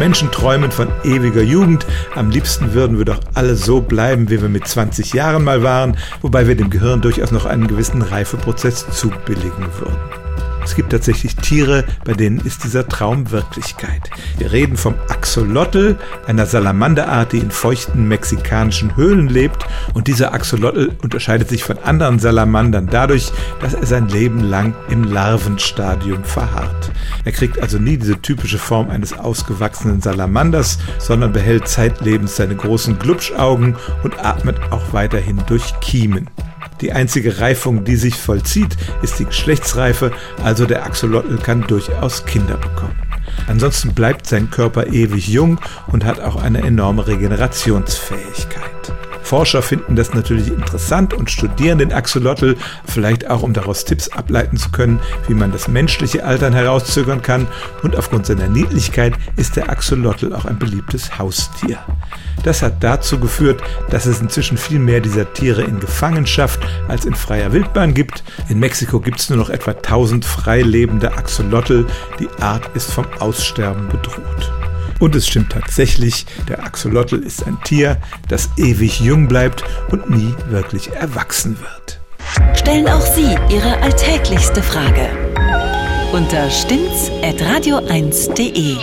Menschen träumen von ewiger Jugend. Am liebsten würden wir doch alle so bleiben, wie wir mit 20 Jahren mal waren, wobei wir dem Gehirn durchaus noch einen gewissen Reifeprozess zubilligen würden. Es gibt tatsächlich Tiere, bei denen ist dieser Traum Wirklichkeit. Wir reden vom Axolotl, einer Salamanderart, die in feuchten mexikanischen Höhlen lebt. Und dieser Axolotl unterscheidet sich von anderen Salamandern dadurch, dass er sein Leben lang im Larvenstadium verharrt. Er kriegt also nie diese typische Form eines ausgewachsenen Salamanders, sondern behält zeitlebens seine großen Glubschaugen und atmet auch weiterhin durch Kiemen. Die einzige Reifung, die sich vollzieht, ist die Geschlechtsreife, also der Axolotl kann durchaus Kinder bekommen. Ansonsten bleibt sein Körper ewig jung und hat auch eine enorme Regenerationsfähigkeit. Forscher finden das natürlich interessant und studieren den Axolotl, vielleicht auch um daraus Tipps ableiten zu können, wie man das menschliche Altern herauszögern kann. Und aufgrund seiner Niedlichkeit ist der Axolotl auch ein beliebtes Haustier. Das hat dazu geführt, dass es inzwischen viel mehr dieser Tiere in Gefangenschaft als in freier Wildbahn gibt. In Mexiko gibt es nur noch etwa 1000 frei lebende Axolotl. Die Art ist vom Aussterben bedroht. Und es stimmt tatsächlich, der Axolotl ist ein Tier, das ewig jung bleibt und nie wirklich erwachsen wird. Stellen auch Sie Ihre alltäglichste Frage unter stimmtz.radio1.de.